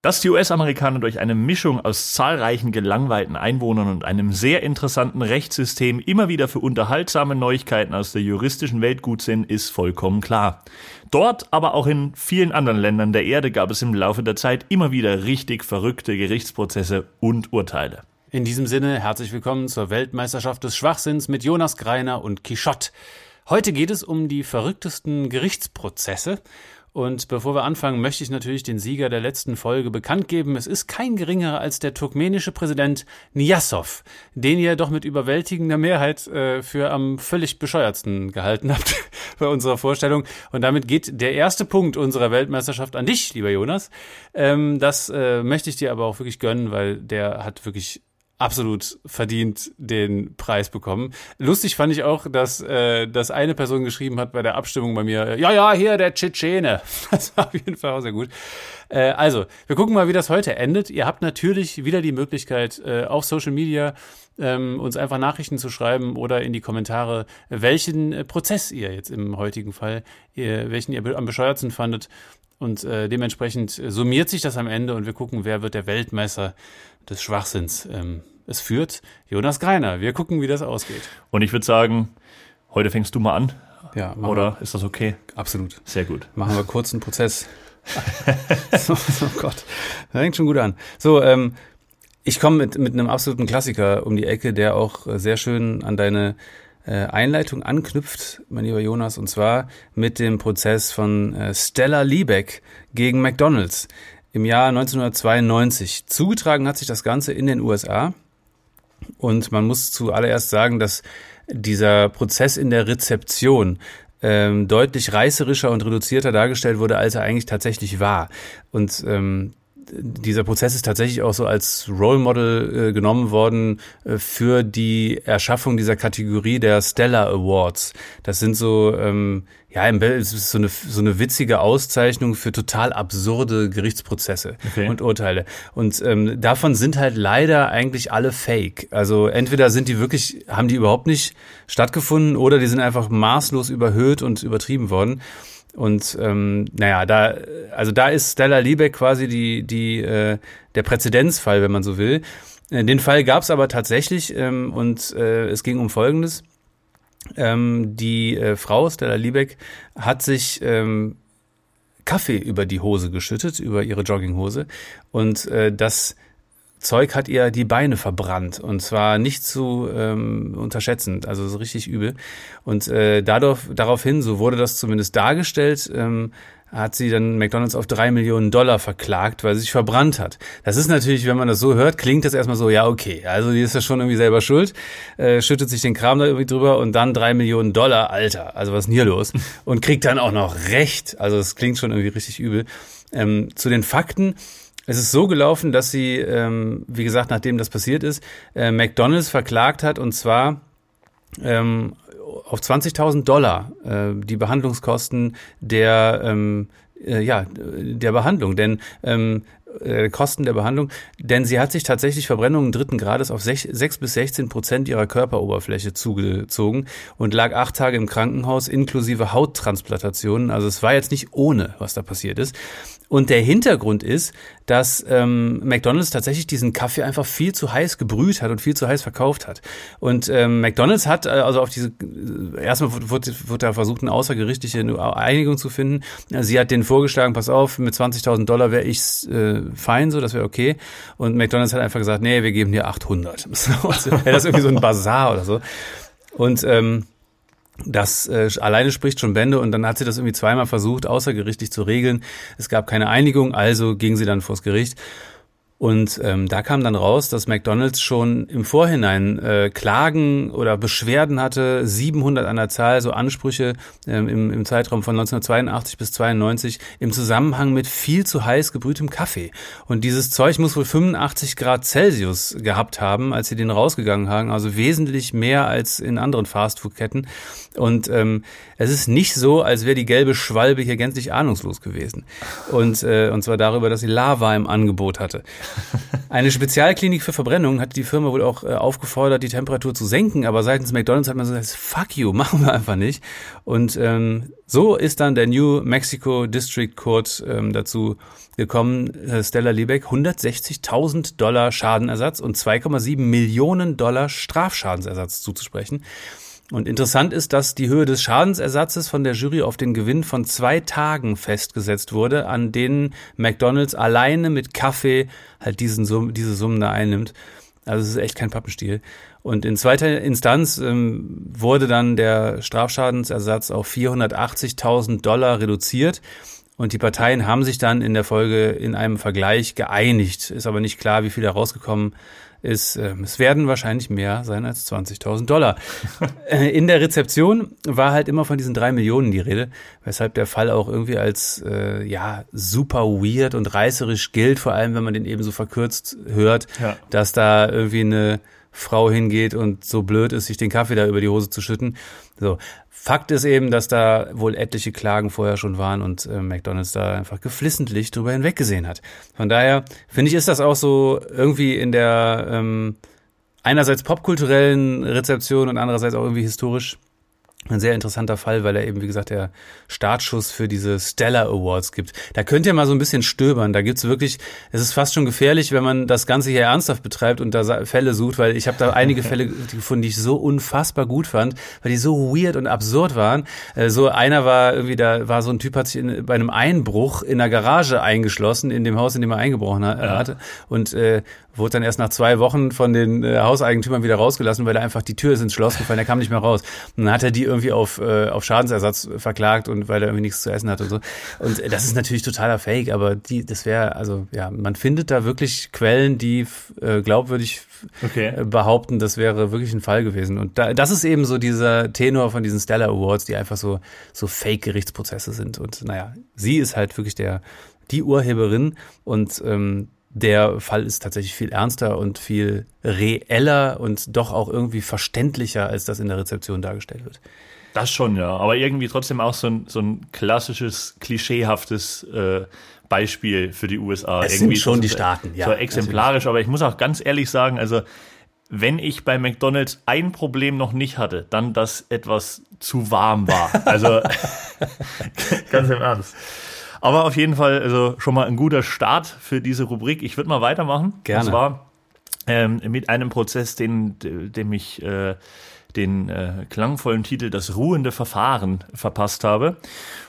Dass die US-Amerikaner durch eine Mischung aus zahlreichen gelangweilten Einwohnern und einem sehr interessanten Rechtssystem immer wieder für unterhaltsame Neuigkeiten aus der juristischen Welt gut sind, ist vollkommen klar. Dort, aber auch in vielen anderen Ländern der Erde gab es im Laufe der Zeit immer wieder richtig verrückte Gerichtsprozesse und Urteile. In diesem Sinne herzlich willkommen zur Weltmeisterschaft des Schwachsinns mit Jonas Greiner und Quichotte. Heute geht es um die verrücktesten Gerichtsprozesse und bevor wir anfangen, möchte ich natürlich den Sieger der letzten Folge bekannt geben. Es ist kein geringerer als der turkmenische Präsident Niyasov, den ihr doch mit überwältigender Mehrheit äh, für am völlig bescheuertsten gehalten habt bei unserer Vorstellung. Und damit geht der erste Punkt unserer Weltmeisterschaft an dich, lieber Jonas. Ähm, das äh, möchte ich dir aber auch wirklich gönnen, weil der hat wirklich absolut verdient den Preis bekommen. Lustig fand ich auch, dass, äh, dass eine Person geschrieben hat bei der Abstimmung bei mir, ja, ja, hier der Tschetschene. Das war auf jeden Fall auch sehr gut. Äh, also, wir gucken mal, wie das heute endet. Ihr habt natürlich wieder die Möglichkeit, äh, auf Social Media ähm, uns einfach Nachrichten zu schreiben oder in die Kommentare, welchen äh, Prozess ihr jetzt im heutigen Fall, ihr, welchen ihr am bescheuertsten fandet. Und äh, dementsprechend summiert sich das am Ende und wir gucken, wer wird der Weltmeister des Schwachsinns. Ähm, es führt Jonas Greiner. Wir gucken, wie das ausgeht. Und ich würde sagen, heute fängst du mal an. Ja, Oder wir. ist das okay? Absolut. Sehr gut. Machen wir kurz einen Prozess. so, oh Gott, das fängt schon gut an. So, ähm, ich komme mit, mit einem absoluten Klassiker um die Ecke, der auch sehr schön an deine äh, Einleitung anknüpft, mein lieber Jonas, und zwar mit dem Prozess von äh, Stella Liebeck gegen McDonald's im Jahr 1992. Zugetragen hat sich das Ganze in den USA. Und man muss zuallererst sagen, dass dieser Prozess in der Rezeption ähm, deutlich reißerischer und reduzierter dargestellt wurde, als er eigentlich tatsächlich war. Und ähm, dieser Prozess ist tatsächlich auch so als Role Model äh, genommen worden äh, für die Erschaffung dieser Kategorie der Stellar Awards. Das sind so, ähm, ja, es ist so eine, so eine witzige Auszeichnung für total absurde Gerichtsprozesse okay. und Urteile. Und ähm, davon sind halt leider eigentlich alle fake. Also entweder sind die wirklich, haben die überhaupt nicht stattgefunden oder die sind einfach maßlos überhöht und übertrieben worden. Und ähm, naja, da, also da ist Stella Liebeck quasi die, die, äh, der Präzedenzfall, wenn man so will. Äh, den Fall gab es aber tatsächlich ähm, und äh, es ging um Folgendes. Ähm, die äh, Frau Stella Liebeck hat sich ähm, Kaffee über die Hose geschüttet, über ihre Jogginghose und äh, das Zeug hat ihr die Beine verbrannt und zwar nicht zu ähm, unterschätzend, also so richtig übel. Und äh, dadurch, daraufhin, so wurde das zumindest dargestellt, ähm, hat sie dann McDonalds auf drei Millionen Dollar verklagt, weil sie sich verbrannt hat. Das ist natürlich, wenn man das so hört, klingt das erstmal so, ja, okay, also die ist ja schon irgendwie selber schuld, äh, schüttet sich den Kram da irgendwie drüber und dann drei Millionen Dollar, Alter, also was ist denn hier los? Und kriegt dann auch noch Recht. Also es klingt schon irgendwie richtig übel. Ähm, zu den Fakten, es ist so gelaufen, dass sie, ähm, wie gesagt, nachdem das passiert ist, äh, McDonald's verklagt hat und zwar ähm, auf 20.000 Dollar äh, die Behandlungskosten der ähm, äh, ja der Behandlung, denn ähm, äh, Kosten der Behandlung, denn sie hat sich tatsächlich Verbrennungen dritten Grades auf 6, 6 bis 16 Prozent ihrer Körperoberfläche zugezogen und lag acht Tage im Krankenhaus inklusive Hauttransplantationen. Also es war jetzt nicht ohne, was da passiert ist. Und der Hintergrund ist, dass ähm, McDonald's tatsächlich diesen Kaffee einfach viel zu heiß gebrüht hat und viel zu heiß verkauft hat. Und ähm, McDonald's hat äh, also auf diese, äh, erstmal wurde, wurde da versucht, eine außergerichtliche Einigung zu finden. Sie hat denen vorgeschlagen, pass auf, mit 20.000 Dollar wäre ich äh, fein, so, das wäre okay. Und McDonald's hat einfach gesagt, nee, wir geben dir 800. Wäre das irgendwie so ein Bazar oder so. Und ähm, das äh, alleine spricht schon Bände und dann hat sie das irgendwie zweimal versucht, außergerichtlich zu regeln. Es gab keine Einigung, also ging sie dann vors Gericht. Und ähm, da kam dann raus, dass McDonald's schon im Vorhinein äh, Klagen oder Beschwerden hatte, 700 an der Zahl, so Ansprüche ähm, im, im Zeitraum von 1982 bis 92 im Zusammenhang mit viel zu heiß gebrühtem Kaffee. Und dieses Zeug muss wohl 85 Grad Celsius gehabt haben, als sie den rausgegangen haben, also wesentlich mehr als in anderen Fastfood-Ketten. Und ähm, es ist nicht so, als wäre die gelbe Schwalbe hier gänzlich ahnungslos gewesen. Und, äh, und zwar darüber, dass sie Lava im Angebot hatte. Eine Spezialklinik für Verbrennung hat die Firma wohl auch äh, aufgefordert, die Temperatur zu senken, aber seitens McDonalds hat man so gesagt, fuck you, machen wir einfach nicht. Und ähm, so ist dann der New Mexico District Court ähm, dazu gekommen, äh, Stella Liebeck 160.000 Dollar Schadenersatz und 2,7 Millionen Dollar Strafschadensersatz zuzusprechen. Und interessant ist, dass die Höhe des Schadensersatzes von der Jury auf den Gewinn von zwei Tagen festgesetzt wurde, an denen McDonald's alleine mit Kaffee halt diesen Summ, diese Summen da einnimmt. Also es ist echt kein Pappenstiel. Und in zweiter Instanz ähm, wurde dann der Strafschadensersatz auf 480.000 Dollar reduziert. Und die Parteien haben sich dann in der Folge in einem Vergleich geeinigt. Ist aber nicht klar, wie viel da rausgekommen ist, äh, es werden wahrscheinlich mehr sein als 20.000 Dollar. Äh, in der Rezeption war halt immer von diesen drei Millionen die Rede, weshalb der Fall auch irgendwie als äh, ja super weird und reißerisch gilt, vor allem wenn man den eben so verkürzt hört, ja. dass da irgendwie eine Frau hingeht und so blöd ist, sich den Kaffee da über die Hose zu schütten. So. Fakt ist eben, dass da wohl etliche Klagen vorher schon waren und äh, McDonalds da einfach geflissentlich drüber hinweggesehen hat. Von daher finde ich, ist das auch so irgendwie in der ähm, einerseits popkulturellen Rezeption und andererseits auch irgendwie historisch ein sehr interessanter Fall, weil er eben, wie gesagt, der Startschuss für diese Stellar Awards gibt. Da könnt ihr mal so ein bisschen stöbern. Da gibt's wirklich, es ist fast schon gefährlich, wenn man das Ganze hier ernsthaft betreibt und da Fälle sucht, weil ich habe da einige Fälle gefunden, die ich so unfassbar gut fand, weil die so weird und absurd waren. Äh, so einer war irgendwie, da war so ein Typ, hat sich in, bei einem Einbruch in der Garage eingeschlossen, in dem Haus, in dem er eingebrochen hat, ja. hatte. Und äh, wurde dann erst nach zwei Wochen von den äh, Hauseigentümern wieder rausgelassen, weil er einfach die Tür ist ins Schloss gefallen, er kam nicht mehr raus. Und dann hat er die irgendwie auf, äh, auf Schadensersatz verklagt und weil er irgendwie nichts zu essen hat und so. Und das ist natürlich totaler Fake, aber die, das wäre, also ja, man findet da wirklich Quellen, die äh, glaubwürdig okay. Äh, behaupten, das wäre wirklich ein Fall gewesen. Und da, das ist eben so dieser Tenor von diesen Stellar Awards, die einfach so, so Fake-Gerichtsprozesse sind. Und naja, sie ist halt wirklich der, die Urheberin und ähm, der Fall ist tatsächlich viel ernster und viel reeller und doch auch irgendwie verständlicher, als das in der Rezeption dargestellt wird. Das schon, ja. Aber irgendwie trotzdem auch so ein, so ein klassisches, klischeehaftes äh, Beispiel für die USA. Es irgendwie sind schon so, die Staaten, ja. So exemplarisch, natürlich. aber ich muss auch ganz ehrlich sagen, also wenn ich bei McDonald's ein Problem noch nicht hatte, dann, dass etwas zu warm war. Also ganz im Ernst. Aber auf jeden Fall also schon mal ein guter Start für diese Rubrik. Ich würde mal weitermachen. Gerne. Und zwar ähm, mit einem Prozess, den, dem ich äh, den äh, klangvollen Titel Das ruhende Verfahren verpasst habe.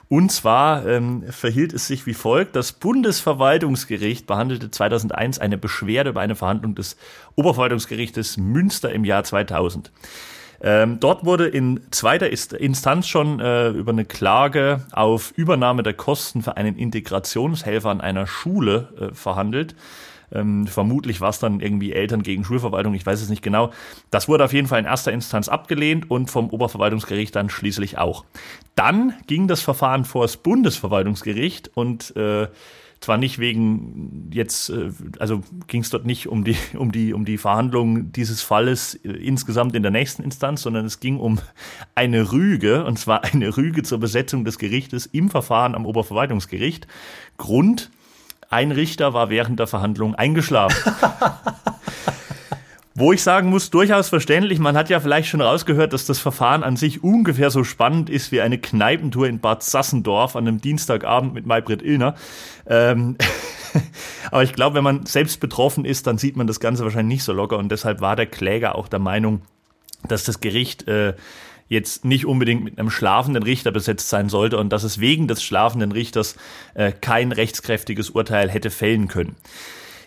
Und zwar ähm, verhielt es sich wie folgt. Das Bundesverwaltungsgericht behandelte 2001 eine Beschwerde über eine Verhandlung des Oberverwaltungsgerichtes Münster im Jahr 2000. Ähm, dort wurde in zweiter Instanz schon äh, über eine Klage auf Übernahme der Kosten für einen Integrationshelfer an einer Schule äh, verhandelt. Ähm, vermutlich war es dann irgendwie Eltern gegen Schulverwaltung, ich weiß es nicht genau. Das wurde auf jeden Fall in erster Instanz abgelehnt und vom Oberverwaltungsgericht dann schließlich auch. Dann ging das Verfahren vor das Bundesverwaltungsgericht und äh, zwar nicht wegen jetzt, äh, also ging es dort nicht um die, um die, um die Verhandlung dieses Falles äh, insgesamt in der nächsten Instanz, sondern es ging um eine Rüge, und zwar eine Rüge zur Besetzung des Gerichtes im Verfahren am Oberverwaltungsgericht. Grund, ein Richter war während der Verhandlung eingeschlafen. Wo ich sagen muss, durchaus verständlich. Man hat ja vielleicht schon rausgehört, dass das Verfahren an sich ungefähr so spannend ist wie eine Kneipentour in Bad Sassendorf an einem Dienstagabend mit Maybrit Illner. Ähm Aber ich glaube, wenn man selbst betroffen ist, dann sieht man das Ganze wahrscheinlich nicht so locker. Und deshalb war der Kläger auch der Meinung, dass das Gericht äh, jetzt nicht unbedingt mit einem schlafenden Richter besetzt sein sollte und dass es wegen des schlafenden Richters äh, kein rechtskräftiges Urteil hätte fällen können.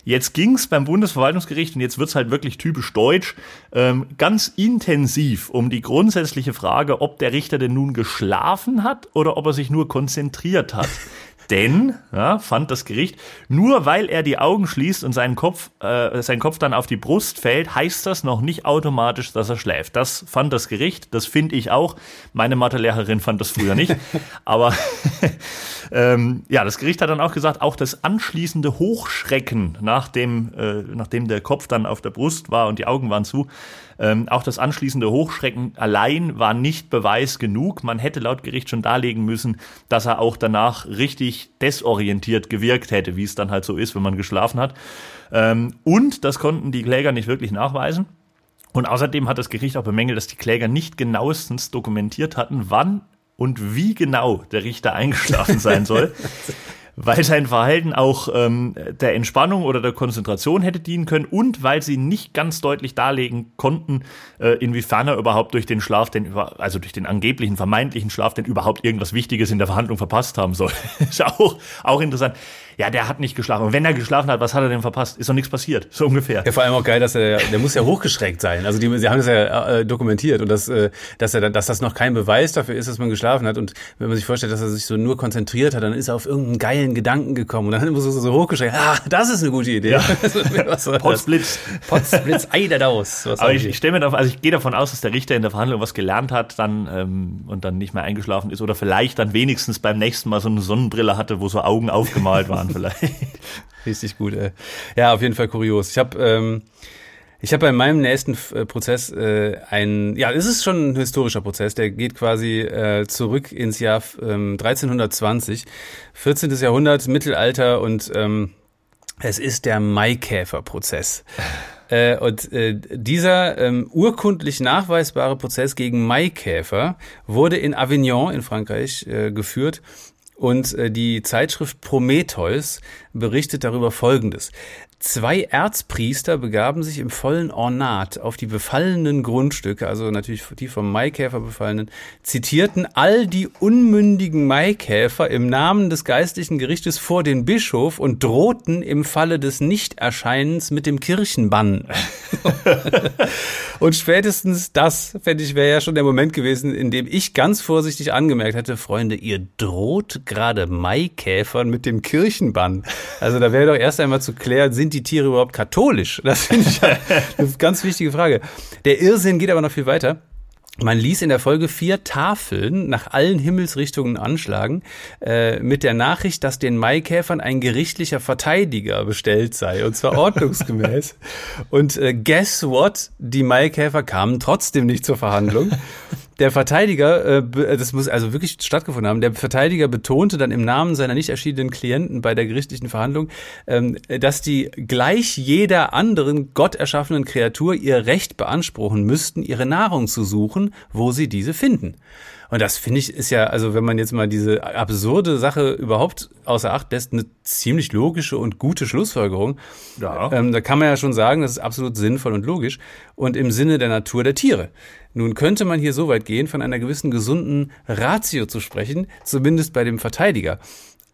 Jetzt ging's beim Bundesverwaltungsgericht, und jetzt wird's halt wirklich typisch deutsch, ähm, ganz intensiv um die grundsätzliche Frage, ob der Richter denn nun geschlafen hat oder ob er sich nur konzentriert hat. Denn, ja, fand das Gericht, nur weil er die Augen schließt und seinen Kopf, äh, sein Kopf dann auf die Brust fällt, heißt das noch nicht automatisch, dass er schläft. Das fand das Gericht, das finde ich auch. Meine Mathelehrerin fand das früher nicht. Aber ähm, ja, das Gericht hat dann auch gesagt, auch das anschließende Hochschrecken, nachdem, äh, nachdem der Kopf dann auf der Brust war und die Augen waren zu, ähm, auch das anschließende Hochschrecken allein war nicht Beweis genug. Man hätte laut Gericht schon darlegen müssen, dass er auch danach richtig desorientiert gewirkt hätte, wie es dann halt so ist, wenn man geschlafen hat. Ähm, und das konnten die Kläger nicht wirklich nachweisen. Und außerdem hat das Gericht auch bemängelt, dass die Kläger nicht genauestens dokumentiert hatten, wann und wie genau der Richter eingeschlafen sein soll. weil sein Verhalten auch ähm, der Entspannung oder der Konzentration hätte dienen können und weil sie nicht ganz deutlich darlegen konnten, äh, inwiefern er überhaupt durch den Schlaf, den, also durch den angeblichen, vermeintlichen Schlaf, denn überhaupt irgendwas Wichtiges in der Verhandlung verpasst haben soll. ist auch, auch interessant ja, der hat nicht geschlafen. Und wenn er geschlafen hat, was hat er denn verpasst? Ist doch nichts passiert, so ungefähr. Ja, vor allem auch geil, dass er, der muss ja hochgeschreckt sein. Also die, sie haben das ja äh, dokumentiert und dass, äh, dass er, dass das noch kein Beweis dafür ist, dass man geschlafen hat. Und wenn man sich vorstellt, dass er sich so nur konzentriert hat, dann ist er auf irgendeinen geilen Gedanken gekommen und dann muss er so hochgeschreckt. Ah, das ist eine gute Idee. Ja. Potzblitz. Potzblitz, ei da aus. Aber ich, ich stelle mir davon, also ich gehe davon aus, dass der Richter in der Verhandlung was gelernt hat, dann ähm, und dann nicht mehr eingeschlafen ist oder vielleicht dann wenigstens beim nächsten Mal so eine Sonnenbrille hatte, wo so Augen aufgemalt waren vielleicht. Richtig gut. Ey. Ja, auf jeden Fall kurios. Ich habe ähm, ich habe bei meinem nächsten äh, Prozess äh, ein, ja, es ist schon ein historischer Prozess, der geht quasi äh, zurück ins Jahr ähm, 1320, 14. Jahrhundert, Mittelalter und ähm, es ist der Maikäferprozess. Äh, und äh, dieser ähm, urkundlich nachweisbare Prozess gegen Maikäfer wurde in Avignon in Frankreich äh, geführt und äh, die Zeitschrift Prometheus berichtet darüber Folgendes. Zwei Erzpriester begaben sich im vollen Ornat auf die befallenen Grundstücke, also natürlich die vom Maikäfer befallenen, zitierten all die unmündigen Maikäfer im Namen des geistlichen Gerichtes vor den Bischof und drohten im Falle des Nichterscheinens mit dem Kirchenbann. und spätestens das, fände ich, wäre ja schon der Moment gewesen, in dem ich ganz vorsichtig angemerkt hätte, Freunde, ihr droht gerade Maikäfern mit dem Kirchenbann. Also da wäre doch erst einmal zu klären, sind die Tiere überhaupt katholisch? Das finde ich eine ganz wichtige Frage. Der Irrsinn geht aber noch viel weiter. Man ließ in der Folge vier Tafeln nach allen Himmelsrichtungen anschlagen, äh, mit der Nachricht, dass den Maikäfern ein gerichtlicher Verteidiger bestellt sei, und zwar ordnungsgemäß. und äh, guess what? Die Maikäfer kamen trotzdem nicht zur Verhandlung der Verteidiger, äh, äh, das muss also wirklich stattgefunden haben, der Verteidiger betonte dann im Namen seiner nicht erschienenen Klienten bei der gerichtlichen Verhandlung, ähm, dass die gleich jeder anderen Gott erschaffenen Kreatur ihr Recht beanspruchen müssten, ihre Nahrung zu suchen, wo sie diese finden. Und das finde ich ist ja, also wenn man jetzt mal diese absurde Sache überhaupt außer Acht lässt, eine ziemlich logische und gute Schlussfolgerung. Ja. Ähm, da kann man ja schon sagen, das ist absolut sinnvoll und logisch und im Sinne der Natur der Tiere. Nun könnte man hier so weit gehen, von einer gewissen gesunden Ratio zu sprechen, zumindest bei dem Verteidiger.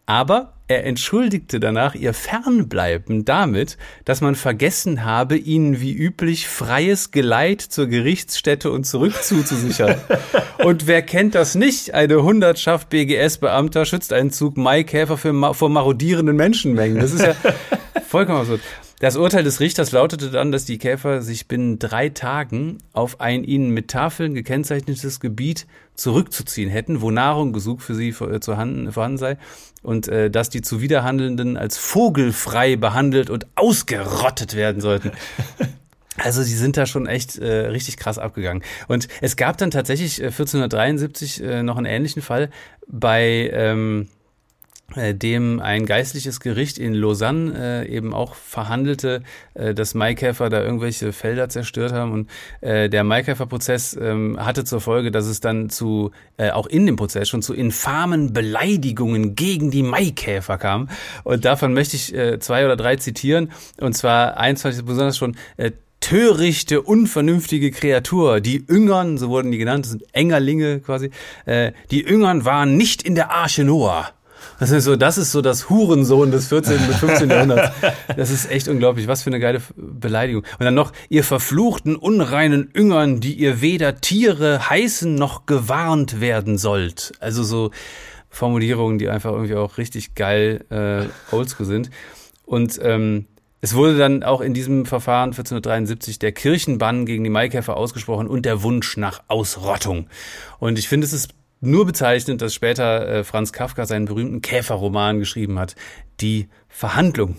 Aber er entschuldigte danach ihr Fernbleiben damit, dass man vergessen habe, ihnen wie üblich freies Geleit zur Gerichtsstätte und zurück zuzusichern. und wer kennt das nicht? Eine Hundertschaft BGS-Beamter schützt einen Zug Maikäfer für, vor marodierenden Menschenmengen. Das ist ja vollkommen absurd. Das Urteil des Richters lautete dann, dass die Käfer sich binnen drei Tagen auf ein ihnen mit Tafeln gekennzeichnetes Gebiet zurückzuziehen hätten, wo Nahrung gesucht für sie äh, vorhanden sei und äh, dass die Zuwiderhandelnden als vogelfrei behandelt und ausgerottet werden sollten. Also sie sind da schon echt äh, richtig krass abgegangen. Und es gab dann tatsächlich äh, 1473 äh, noch einen ähnlichen Fall bei ähm, äh, dem ein geistliches Gericht in Lausanne äh, eben auch verhandelte, äh, dass Maikäfer da irgendwelche Felder zerstört haben und äh, der Maikäferprozess ähm, hatte zur Folge, dass es dann zu äh, auch in dem Prozess schon zu infamen Beleidigungen gegen die Maikäfer kam und davon möchte ich äh, zwei oder drei zitieren und zwar eins fand ich besonders schon äh, törichte, unvernünftige Kreatur. Die Üngern, so wurden die genannt, das sind Engerlinge quasi, äh, die Üngern waren nicht in der Arche Noah. Das ist so, das ist so das Hurensohn des 14. bis 15. Jahrhunderts. Das ist echt unglaublich. Was für eine geile Beleidigung. Und dann noch, ihr verfluchten, unreinen Üngern, die ihr weder Tiere heißen noch gewarnt werden sollt. Also so Formulierungen, die einfach irgendwie auch richtig geil äh, oldschool sind. Und ähm, es wurde dann auch in diesem Verfahren 1473 der Kirchenbann gegen die Maikäfer ausgesprochen und der Wunsch nach Ausrottung. Und ich finde, es ist nur bezeichnend, dass später äh, Franz Kafka seinen berühmten Käferroman geschrieben hat, Die Verhandlung.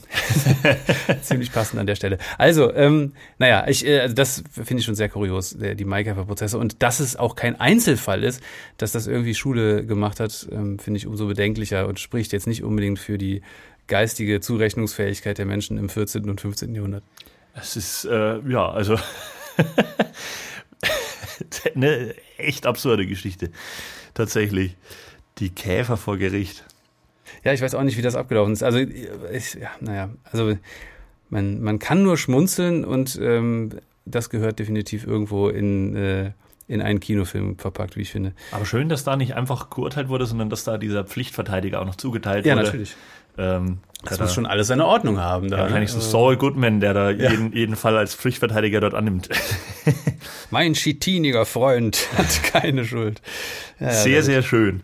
Ziemlich passend an der Stelle. Also, ähm, naja, ich, äh, also das finde ich schon sehr kurios, der, die Maikäfer-Prozesse. Und dass es auch kein Einzelfall ist, dass das irgendwie Schule gemacht hat, ähm, finde ich umso bedenklicher und spricht jetzt nicht unbedingt für die geistige Zurechnungsfähigkeit der Menschen im 14. und 15. Jahrhundert. Es ist, äh, ja, also eine echt absurde Geschichte. Tatsächlich. Die Käfer vor Gericht. Ja, ich weiß auch nicht, wie das abgelaufen ist. Also, ich, ja, naja, also man, man kann nur schmunzeln und ähm, das gehört definitiv irgendwo in, äh, in einen Kinofilm verpackt, wie ich finde. Aber schön, dass da nicht einfach geurteilt wurde, sondern dass da dieser Pflichtverteidiger auch noch zugeteilt ja, wurde. Ja, natürlich. Ähm, das muss schon alles seine Ordnung haben. Da, ja, wahrscheinlich so Saul Goodman, der da ja. jeden, jeden Fall als Pflichtverteidiger dort annimmt. mein chitiniger Freund hat keine Schuld. Ja, sehr, sehr schön.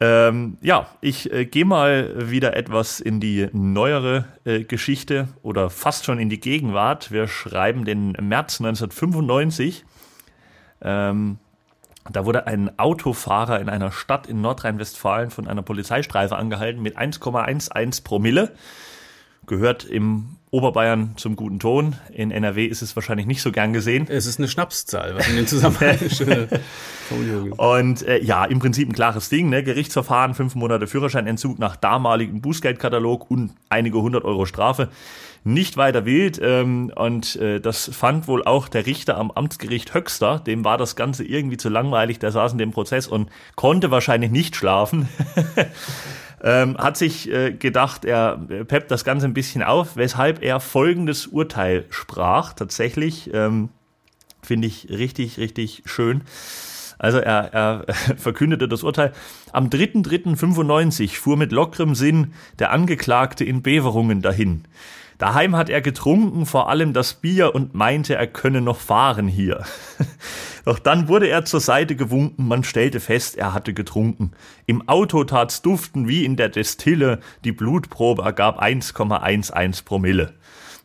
Ähm, ja, ich äh, gehe mal wieder etwas in die neuere äh, Geschichte oder fast schon in die Gegenwart. Wir schreiben den März 1995. Ähm, da wurde ein Autofahrer in einer Stadt in Nordrhein-Westfalen von einer Polizeistreife angehalten mit 1,11 Promille. Gehört im Oberbayern zum guten Ton. In NRW ist es wahrscheinlich nicht so gern gesehen. Es ist eine Schnapszahl, was in dem Zusammenhang eine schöne Formulierung ist. Und äh, ja, im Prinzip ein klares Ding. Ne? Gerichtsverfahren, fünf Monate Führerscheinentzug nach damaligem Bußgeldkatalog und einige hundert Euro Strafe nicht weiter wild. Ähm, und äh, das fand wohl auch der Richter am Amtsgericht Höxter. Dem war das Ganze irgendwie zu langweilig. Der saß in dem Prozess und konnte wahrscheinlich nicht schlafen. ähm, hat sich äh, gedacht, er peppt das Ganze ein bisschen auf, weshalb er folgendes Urteil sprach. Tatsächlich ähm, finde ich richtig, richtig schön. Also er, er verkündete das Urteil. Am 3.3.95 fuhr mit lockerem Sinn der Angeklagte in Beverungen dahin. Daheim hat er getrunken, vor allem das Bier und meinte, er könne noch fahren hier. Doch dann wurde er zur Seite gewunken, man stellte fest, er hatte getrunken. Im Auto tat's duften wie in der Destille, die Blutprobe ergab 1,11 Promille.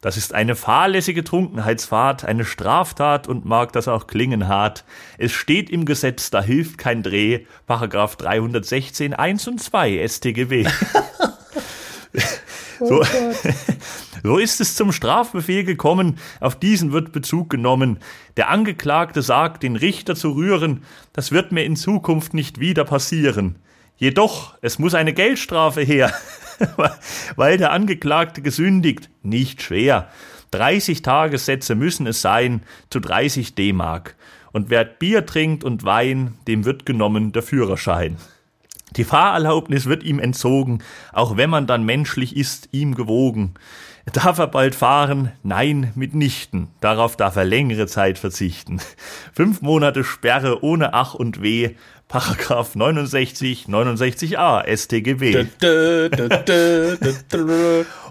Das ist eine fahrlässige Trunkenheitsfahrt, eine Straftat und mag das auch klingen hart. Es steht im Gesetz, da hilft kein Dreh. Paragraph 316 1 und 2 StGB. oh so ist es zum Strafbefehl gekommen, auf diesen wird Bezug genommen. Der Angeklagte sagt, den Richter zu rühren, das wird mir in Zukunft nicht wieder passieren. Jedoch, es muss eine Geldstrafe her, weil der Angeklagte gesündigt, nicht schwer. 30 Tagessätze müssen es sein, zu 30 D-Mark. Und wer Bier trinkt und Wein, dem wird genommen der Führerschein. Die Fahrerlaubnis wird ihm entzogen, auch wenn man dann menschlich ist, ihm gewogen. Darf er bald fahren? Nein, mitnichten. Darauf darf er längere Zeit verzichten. Fünf Monate Sperre ohne Ach und Weh. Paragraph 69, 69a StGB.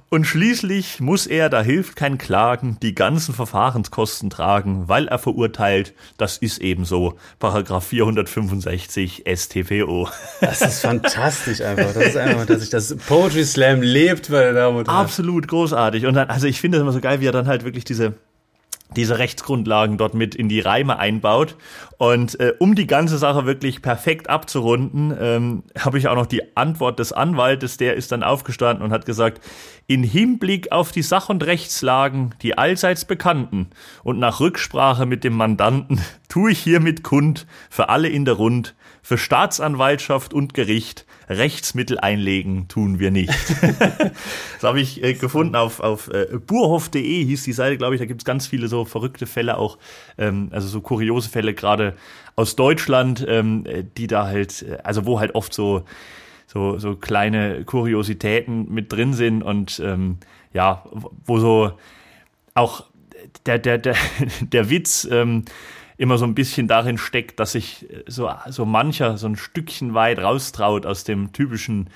Und schließlich muss er, da hilft kein Klagen, die ganzen Verfahrenskosten tragen, weil er verurteilt, das ist ebenso, Paragraph 465 StPO. Das ist fantastisch einfach. Das ist einfach, dass sich das Poetry Slam lebt, meine Damen und Herren. Absolut großartig. Und dann, also ich finde es immer so geil, wie er dann halt wirklich diese, diese Rechtsgrundlagen dort mit in die Reime einbaut. Und äh, um die ganze Sache wirklich perfekt abzurunden, ähm, habe ich auch noch die Antwort des Anwaltes, der ist dann aufgestanden und hat gesagt, in Hinblick auf die Sach- und Rechtslagen, die allseits bekannten, und nach Rücksprache mit dem Mandanten, tue ich hiermit kund, für alle in der Rund, für Staatsanwaltschaft und Gericht, Rechtsmittel einlegen tun wir nicht. das habe ich äh, gefunden auf, auf äh, burhof.de hieß die Seite, glaube ich. Da gibt es ganz viele so verrückte Fälle auch, ähm, also so kuriose Fälle gerade aus Deutschland, ähm, die da halt, äh, also wo halt oft so so, so kleine Kuriositäten mit drin sind und ähm, ja, wo so auch der, der, der, der Witz ähm, immer so ein bisschen darin steckt, dass sich so, so mancher so ein Stückchen weit raustraut aus dem typischen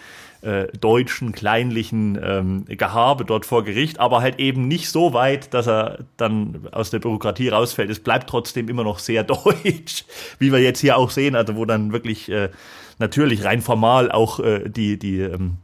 äh, deutschen, kleinlichen ähm, Gehabe dort vor Gericht, aber halt eben nicht so weit, dass er dann aus der Bürokratie rausfällt. Es bleibt trotzdem immer noch sehr deutsch, wie wir jetzt hier auch sehen, also wo dann wirklich äh, natürlich rein formal auch äh, die, die ähm,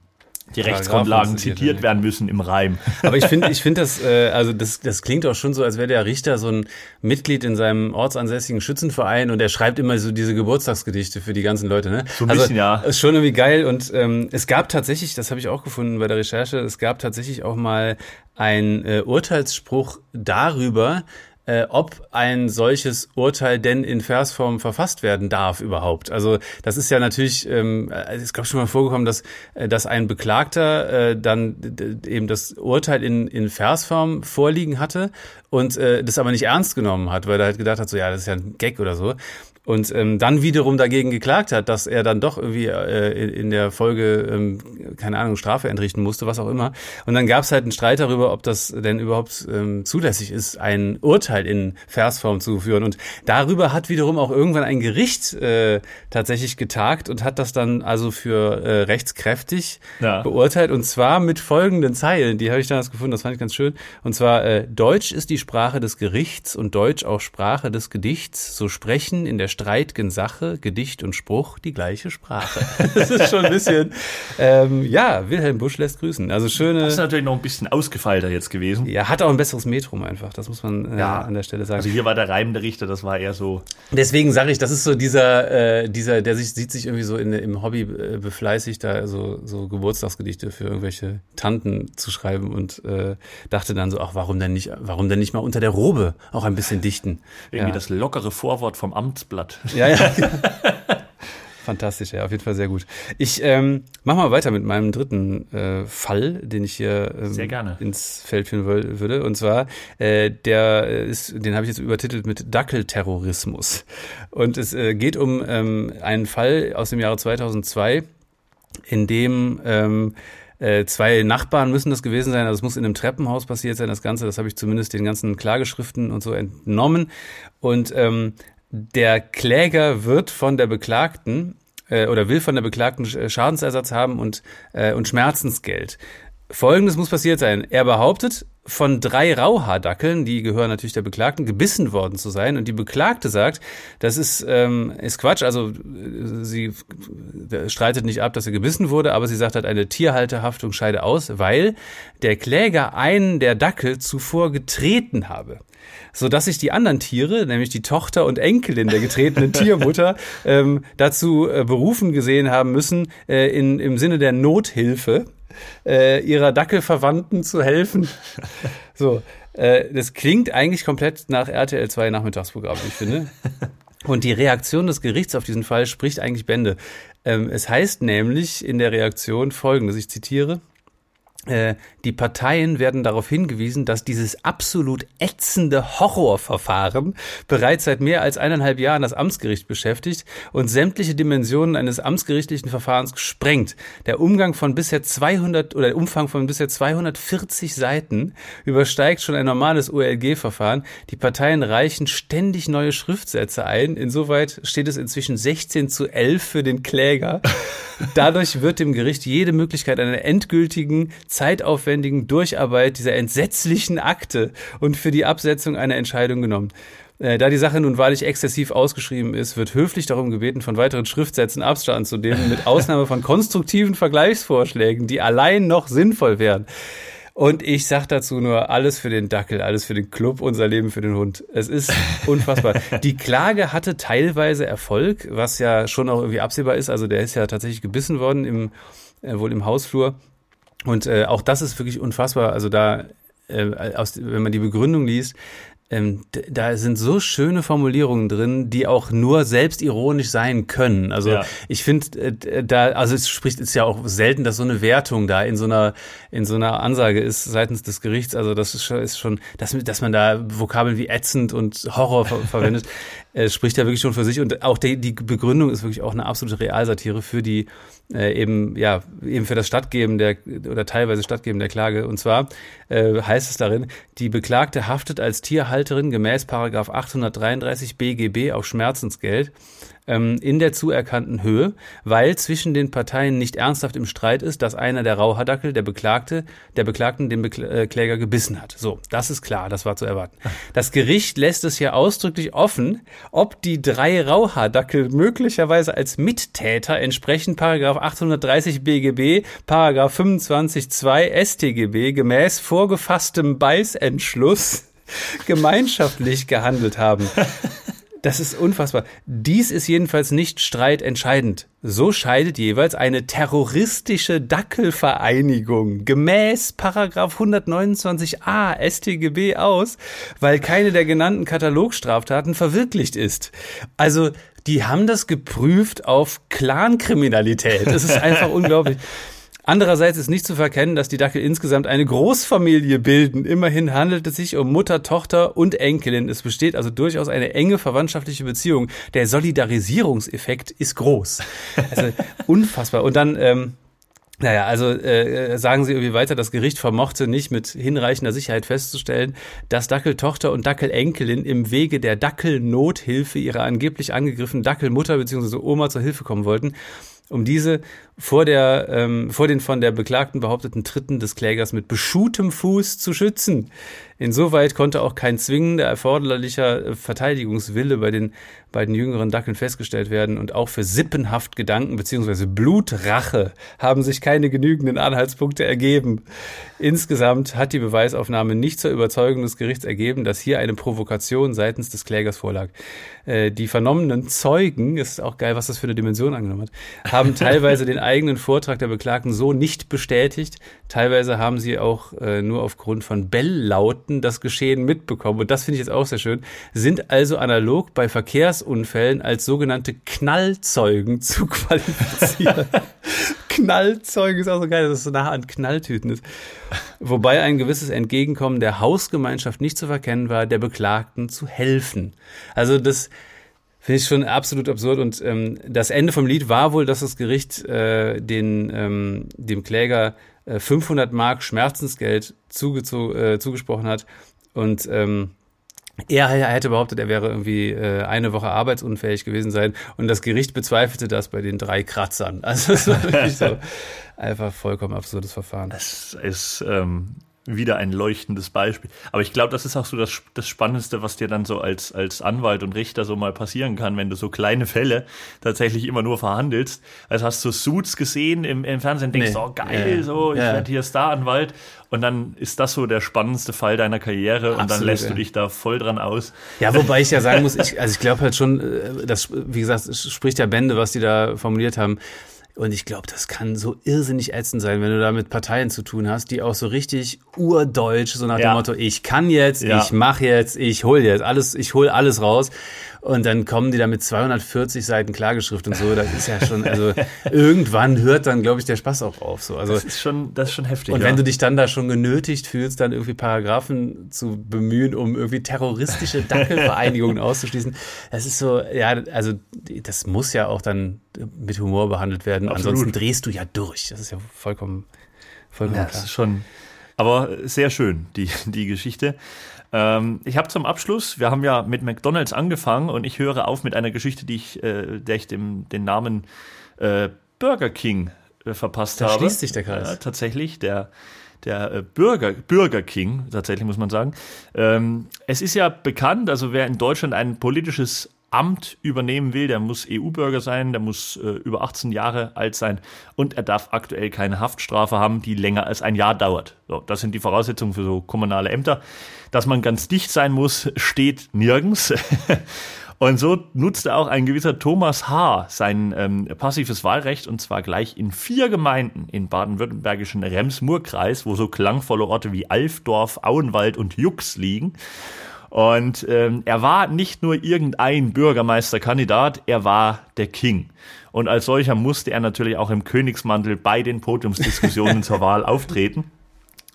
die Rechtsgrundlagen zitiert werden müssen im Reim. Aber ich finde, ich finde das, äh, also das, das klingt auch schon so, als wäre der Richter so ein Mitglied in seinem ortsansässigen Schützenverein und er schreibt immer so diese Geburtstagsgedichte für die ganzen Leute. Ne? So ein also, bisschen, ja. Ist schon irgendwie geil und ähm, es gab tatsächlich, das habe ich auch gefunden bei der Recherche, es gab tatsächlich auch mal ein äh, Urteilsspruch darüber, äh, ob ein solches Urteil denn in Versform verfasst werden darf überhaupt. Also das ist ja natürlich, ähm, es ist glaube schon mal vorgekommen, dass, äh, dass ein Beklagter äh, dann eben das Urteil in, in Versform vorliegen hatte und äh, das aber nicht ernst genommen hat, weil er halt gedacht hat, so ja, das ist ja ein Gag oder so und ähm, dann wiederum dagegen geklagt hat, dass er dann doch irgendwie äh, in der Folge, ähm, keine Ahnung, Strafe entrichten musste, was auch immer. Und dann gab es halt einen Streit darüber, ob das denn überhaupt ähm, zulässig ist, ein Urteil in Versform zu führen. Und darüber hat wiederum auch irgendwann ein Gericht äh, tatsächlich getagt und hat das dann also für äh, rechtskräftig ja. beurteilt. Und zwar mit folgenden Zeilen, die habe ich damals gefunden, das fand ich ganz schön. Und zwar, äh, Deutsch ist die Sprache des Gerichts und Deutsch auch Sprache des Gedichts. So sprechen in der streitgen Sache, Gedicht und Spruch die gleiche Sprache. das ist schon ein bisschen, ähm, ja, Wilhelm Busch lässt grüßen. Also schöne. Das ist natürlich noch ein bisschen ausgefeilter jetzt gewesen. Ja, hat auch ein besseres Metrum einfach, das muss man äh, ja. an der Stelle sagen. Also hier war der reimende Richter, das war eher so. Deswegen sage ich, das ist so dieser, äh, dieser, der sich, sieht sich irgendwie so in, im Hobby äh, befleißigt, da so, so Geburtstagsgedichte für irgendwelche Tanten zu schreiben und äh, dachte dann so, ach, warum denn nicht, warum denn nicht mal unter der Robe auch ein bisschen dichten? Irgendwie ja. das lockere Vorwort vom Amtsblatt. Gott. Ja, ja. Fantastisch, ja, auf jeden Fall sehr gut. Ich ähm, mache mal weiter mit meinem dritten äh, Fall, den ich hier ähm, ins Feld führen würde. Und zwar, äh, der ist, den habe ich jetzt übertitelt mit Dackelterrorismus. Und es äh, geht um ähm, einen Fall aus dem Jahre 2002, in dem ähm, äh, zwei Nachbarn müssen das gewesen sein, also es muss in einem Treppenhaus passiert sein, das Ganze, das habe ich zumindest den ganzen Klageschriften und so entnommen. Und ähm, der Kläger wird von der Beklagten äh, oder will von der Beklagten Schadensersatz haben und, äh, und Schmerzensgeld. Folgendes muss passiert sein. Er behauptet, von drei Rauhaardackeln, die gehören natürlich der Beklagten, gebissen worden zu sein. Und die Beklagte sagt, das ist, ähm, ist Quatsch. Also sie streitet nicht ab, dass sie gebissen wurde, aber sie sagt halt, eine Tierhalterhaftung scheide aus, weil der Kläger einen der Dackel zuvor getreten habe so dass sich die anderen Tiere, nämlich die Tochter und Enkelin der getretenen Tiermutter, ähm, dazu äh, berufen gesehen haben müssen, äh, in, im Sinne der Nothilfe äh, ihrer Dackelverwandten zu helfen. So, äh, das klingt eigentlich komplett nach RTL 2 Nachmittagsprogramm, ich finde. Und die Reaktion des Gerichts auf diesen Fall spricht eigentlich Bände. Ähm, es heißt nämlich in der Reaktion folgendes, ich zitiere, die Parteien werden darauf hingewiesen, dass dieses absolut ätzende Horrorverfahren bereits seit mehr als eineinhalb Jahren das Amtsgericht beschäftigt und sämtliche Dimensionen eines amtsgerichtlichen Verfahrens gesprengt. Der Umgang von bisher 200 oder der Umfang von bisher 240 Seiten übersteigt schon ein normales OLG-Verfahren. Die Parteien reichen ständig neue Schriftsätze ein. Insoweit steht es inzwischen 16 zu 11 für den Kläger. Dadurch wird dem Gericht jede Möglichkeit einer endgültigen zeitaufwendigen Durcharbeit dieser entsetzlichen Akte und für die Absetzung einer Entscheidung genommen. Äh, da die Sache nun wahrlich exzessiv ausgeschrieben ist, wird höflich darum gebeten, von weiteren Schriftsätzen Abstand zu nehmen, mit Ausnahme von konstruktiven Vergleichsvorschlägen, die allein noch sinnvoll wären. Und ich sag dazu nur alles für den Dackel, alles für den Club, unser Leben für den Hund. Es ist unfassbar. Die Klage hatte teilweise Erfolg, was ja schon auch irgendwie absehbar ist. Also der ist ja tatsächlich gebissen worden im äh, wohl im Hausflur. Und äh, auch das ist wirklich unfassbar. Also da, äh, aus, wenn man die Begründung liest, ähm, da sind so schöne Formulierungen drin, die auch nur selbstironisch sein können. Also ja. ich finde, äh, da, also es spricht, ist ja auch selten, dass so eine Wertung da in so einer, in so einer Ansage ist seitens des Gerichts. Also das ist schon, ist schon dass, dass man da Vokabeln wie ätzend und Horror ver verwendet, äh, spricht ja wirklich schon für sich. Und auch die, die Begründung ist wirklich auch eine absolute Realsatire für die, äh, eben, ja, eben für das Stattgeben der, oder teilweise Stattgeben der Klage. Und zwar äh, heißt es darin, die Beklagte haftet als Tierhalter Hundehalterin gemäß Paragraph 833 BGB auf Schmerzensgeld ähm, in der zuerkannten Höhe, weil zwischen den Parteien nicht ernsthaft im Streit ist, dass einer der Rauhardackel, der Beklagte, der Beklagten den äh, Kläger gebissen hat. So, das ist klar, das war zu erwarten. Das Gericht lässt es hier ausdrücklich offen, ob die drei Rauhardackel möglicherweise als Mittäter entsprechend Paragraph 830 BGB, Paragraph 25 2 StGB gemäß vorgefasstem Beißentschluss gemeinschaftlich gehandelt haben. Das ist unfassbar. Dies ist jedenfalls nicht streitentscheidend. So scheidet jeweils eine terroristische Dackelvereinigung gemäß Paragraph 129a StGB aus, weil keine der genannten Katalogstraftaten verwirklicht ist. Also, die haben das geprüft auf Clankriminalität. Das ist einfach unglaublich. Andererseits ist nicht zu verkennen, dass die Dackel insgesamt eine Großfamilie bilden. Immerhin handelt es sich um Mutter, Tochter und Enkelin. Es besteht also durchaus eine enge verwandtschaftliche Beziehung. Der Solidarisierungseffekt ist groß. Also unfassbar. Und dann, ähm, naja, also äh, sagen Sie irgendwie weiter, das Gericht vermochte nicht mit hinreichender Sicherheit festzustellen, dass Dackeltochter und Dackelenkelin im Wege der Dackelnothilfe ihrer angeblich angegriffenen Dackelmutter bzw. Oma zur Hilfe kommen wollten um diese vor, der, ähm, vor den von der Beklagten behaupteten Tritten des Klägers mit beschuhtem Fuß zu schützen. Insoweit konnte auch kein zwingender erforderlicher äh, Verteidigungswille bei den beiden jüngeren Dackeln festgestellt werden und auch für sippenhaft Gedanken bzw. Blutrache haben sich keine genügenden Anhaltspunkte ergeben. Insgesamt hat die Beweisaufnahme nicht zur Überzeugung des Gerichts ergeben, dass hier eine Provokation seitens des Klägers vorlag. Äh, die vernommenen Zeugen, ist auch geil, was das für eine Dimension angenommen hat, haben teilweise den eigenen Vortrag der Beklagten so nicht bestätigt, teilweise haben sie auch äh, nur aufgrund von Belllauten das Geschehen mitbekommen. Und das finde ich jetzt auch sehr schön, sind also analog bei Verkehrsunfällen als sogenannte Knallzeugen zu qualifizieren. Knallzeugen ist auch so geil, dass es so nah an Knalltüten ist. Wobei ein gewisses Entgegenkommen der Hausgemeinschaft nicht zu verkennen war, der Beklagten zu helfen. Also das finde ich schon absolut absurd. Und ähm, das Ende vom Lied war wohl, dass das Gericht äh, den, ähm, dem Kläger äh, 500 Mark Schmerzensgeld äh, zugesprochen hat. Und ähm, er hätte behauptet, er wäre irgendwie äh, eine Woche arbeitsunfähig gewesen sein und das Gericht bezweifelte das bei den drei Kratzern. Also es war wirklich so einfach vollkommen absurdes Verfahren. Es ist ähm, wieder ein leuchtendes Beispiel. Aber ich glaube, das ist auch so das, das Spannendste, was dir dann so als, als Anwalt und Richter so mal passieren kann, wenn du so kleine Fälle tatsächlich immer nur verhandelst. Also hast du Suits gesehen im, im Fernsehen, denkst, nee. oh geil, ja. so, ich ja. werde hier Staranwalt. Und dann ist das so der spannendste Fall deiner Karriere Absolut, und dann lässt ja. du dich da voll dran aus. Ja, wobei ich ja sagen muss, ich, also ich glaube halt schon, äh, das, wie gesagt, es spricht ja Bände, was die da formuliert haben und ich glaube, das kann so irrsinnig ätzend sein, wenn du da mit Parteien zu tun hast, die auch so richtig urdeutsch, so nach ja. dem Motto, ich kann jetzt, ja. ich mach jetzt, ich hol jetzt alles, ich hol alles raus. Und dann kommen die da mit 240 Seiten Klageschrift und so. Das ist ja schon, also irgendwann hört dann, glaube ich, der Spaß auch auf. So. Also, das ist schon, das ist schon heftig. Und ja. wenn du dich dann da schon genötigt fühlst, dann irgendwie Paragraphen zu bemühen, um irgendwie terroristische Dackelvereinigungen auszuschließen, das ist so, ja, also das muss ja auch dann mit Humor behandelt werden. Absolut. Ansonsten drehst du ja durch. Das ist ja vollkommen, vollkommen ja, klar. Das ist schon, aber sehr schön, die, die Geschichte. Ähm, ich habe zum Abschluss, wir haben ja mit McDonalds angefangen und ich höre auf mit einer Geschichte, die ich, äh, der ich dem, den Namen äh, Burger King äh, verpasst da habe. Da schließt sich der Kreis. Ja, tatsächlich, der der äh, Burger, Burger King, tatsächlich muss man sagen. Ähm, es ist ja bekannt, also wer in Deutschland ein politisches Amt übernehmen will, der muss EU-Bürger sein, der muss äh, über 18 Jahre alt sein und er darf aktuell keine Haftstrafe haben, die länger als ein Jahr dauert. So, das sind die Voraussetzungen für so kommunale Ämter. Dass man ganz dicht sein muss, steht nirgends. Und so nutzte auch ein gewisser Thomas H. sein ähm, passives Wahlrecht und zwar gleich in vier Gemeinden im baden-württembergischen Rems-Murr-Kreis, wo so klangvolle Orte wie Alfdorf, Auenwald und Jux liegen. Und ähm, er war nicht nur irgendein Bürgermeisterkandidat, er war der King. Und als solcher musste er natürlich auch im Königsmantel bei den Podiumsdiskussionen zur Wahl auftreten.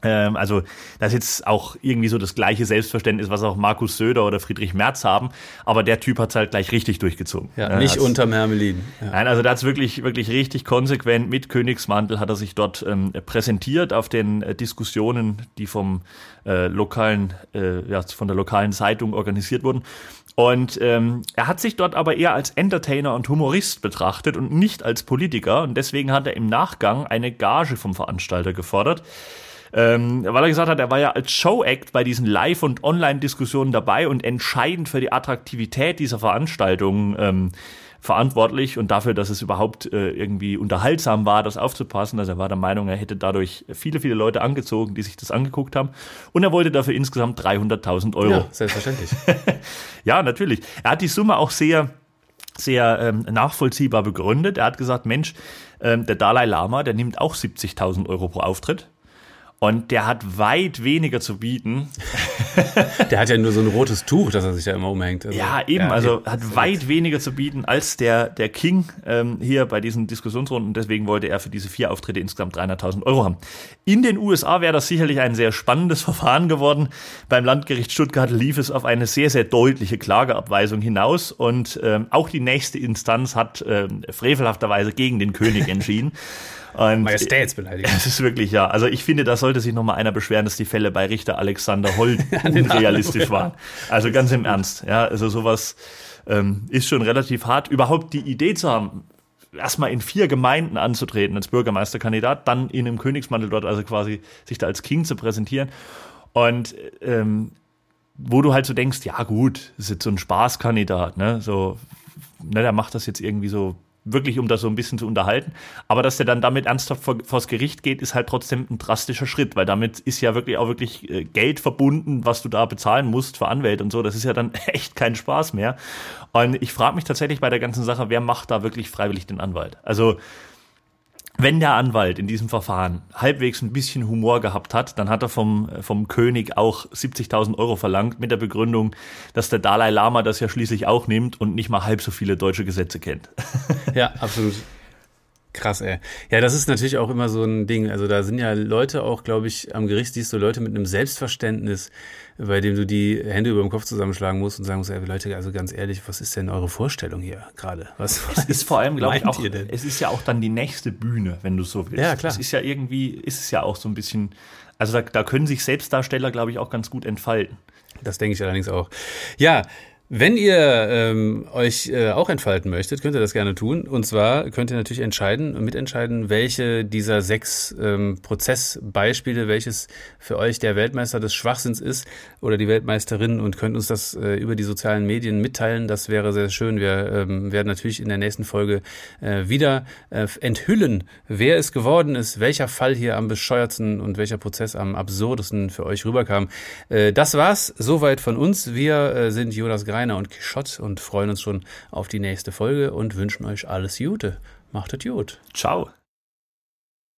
Ähm, also das ist jetzt auch irgendwie so das gleiche Selbstverständnis, was auch Markus Söder oder Friedrich Merz haben, aber der Typ hat's halt gleich richtig durchgezogen. Ja, nicht hat's, unter Mermelin. Ja. Nein, also da hat's wirklich, wirklich richtig konsequent mit Königsmantel hat er sich dort ähm, präsentiert auf den äh, Diskussionen, die vom äh, lokalen, äh, ja, von der lokalen Zeitung organisiert wurden. Und ähm, er hat sich dort aber eher als Entertainer und Humorist betrachtet und nicht als Politiker. Und deswegen hat er im Nachgang eine Gage vom Veranstalter gefordert. Ähm, weil er gesagt hat, er war ja als Show-Act bei diesen Live- und Online-Diskussionen dabei und entscheidend für die Attraktivität dieser Veranstaltung ähm, verantwortlich und dafür, dass es überhaupt äh, irgendwie unterhaltsam war, das aufzupassen. Also er war der Meinung, er hätte dadurch viele, viele Leute angezogen, die sich das angeguckt haben. Und er wollte dafür insgesamt 300.000 Euro. Ja, selbstverständlich. ja, natürlich. Er hat die Summe auch sehr sehr ähm, nachvollziehbar begründet. Er hat gesagt, Mensch, ähm, der Dalai Lama, der nimmt auch 70.000 Euro pro Auftritt. Und der hat weit weniger zu bieten. der hat ja nur so ein rotes Tuch, das er sich ja immer umhängt. Also, ja, eben, ja, also hat weit weniger zu bieten als der, der King ähm, hier bei diesen Diskussionsrunden. Deswegen wollte er für diese vier Auftritte insgesamt 300.000 Euro haben. In den USA wäre das sicherlich ein sehr spannendes Verfahren geworden. Beim Landgericht Stuttgart lief es auf eine sehr, sehr deutliche Klageabweisung hinaus. Und ähm, auch die nächste Instanz hat ähm, frevelhafterweise gegen den König entschieden. Und Majestätsbeleidigung. Das ist wirklich, ja. Also ich finde, da sollte sich noch mal einer beschweren, dass die Fälle bei Richter Alexander Holt unrealistisch waren. Also ganz im Ernst. Ja, also sowas ähm, ist schon relativ hart. Überhaupt die Idee zu haben, erstmal in vier Gemeinden anzutreten als Bürgermeisterkandidat, dann in einem Königsmantel dort, also quasi sich da als King zu präsentieren. Und ähm, wo du halt so denkst, ja gut, das ist jetzt so ein Spaßkandidat, ne? So, ne, der macht das jetzt irgendwie so wirklich um das so ein bisschen zu unterhalten. Aber dass der dann damit ernsthaft vor, vors Gericht geht, ist halt trotzdem ein drastischer Schritt, weil damit ist ja wirklich auch wirklich äh, Geld verbunden, was du da bezahlen musst für Anwälte und so. Das ist ja dann echt kein Spaß mehr. Und ich frage mich tatsächlich bei der ganzen Sache, wer macht da wirklich freiwillig den Anwalt? Also wenn der Anwalt in diesem Verfahren halbwegs ein bisschen Humor gehabt hat, dann hat er vom, vom König auch 70.000 Euro verlangt mit der Begründung, dass der Dalai Lama das ja schließlich auch nimmt und nicht mal halb so viele deutsche Gesetze kennt. Ja, absolut. Krass, ey. Ja, das ist natürlich auch immer so ein Ding. Also da sind ja Leute auch, glaube ich, am Gericht siehst du Leute mit einem Selbstverständnis, bei dem du die Hände über dem Kopf zusammenschlagen musst und sagen musst, ey, Leute, also ganz ehrlich, was ist denn eure Vorstellung hier gerade? Was, was es ist vor allem, glaube ich, auch, es ist ja auch dann die nächste Bühne, wenn du so willst. Ja, klar. Es ist ja irgendwie, ist es ja auch so ein bisschen, also da, da können sich Selbstdarsteller, glaube ich, auch ganz gut entfalten. Das denke ich allerdings auch. Ja, wenn ihr ähm, euch äh, auch entfalten möchtet, könnt ihr das gerne tun. Und zwar könnt ihr natürlich entscheiden und mitentscheiden, welche dieser sechs ähm, Prozessbeispiele, welches für euch der Weltmeister des Schwachsinns ist oder die Weltmeisterin und könnt uns das äh, über die sozialen Medien mitteilen. Das wäre sehr schön. Wir ähm, werden natürlich in der nächsten Folge äh, wieder äh, enthüllen, wer es geworden ist, welcher Fall hier am bescheuertsten und welcher Prozess am absurdesten für euch rüberkam. Äh, das war's soweit von uns. Wir äh, sind Jonas Grein Rainer und Quixote und freuen uns schon auf die nächste Folge und wünschen euch alles Gute. Macht es gut. Ciao.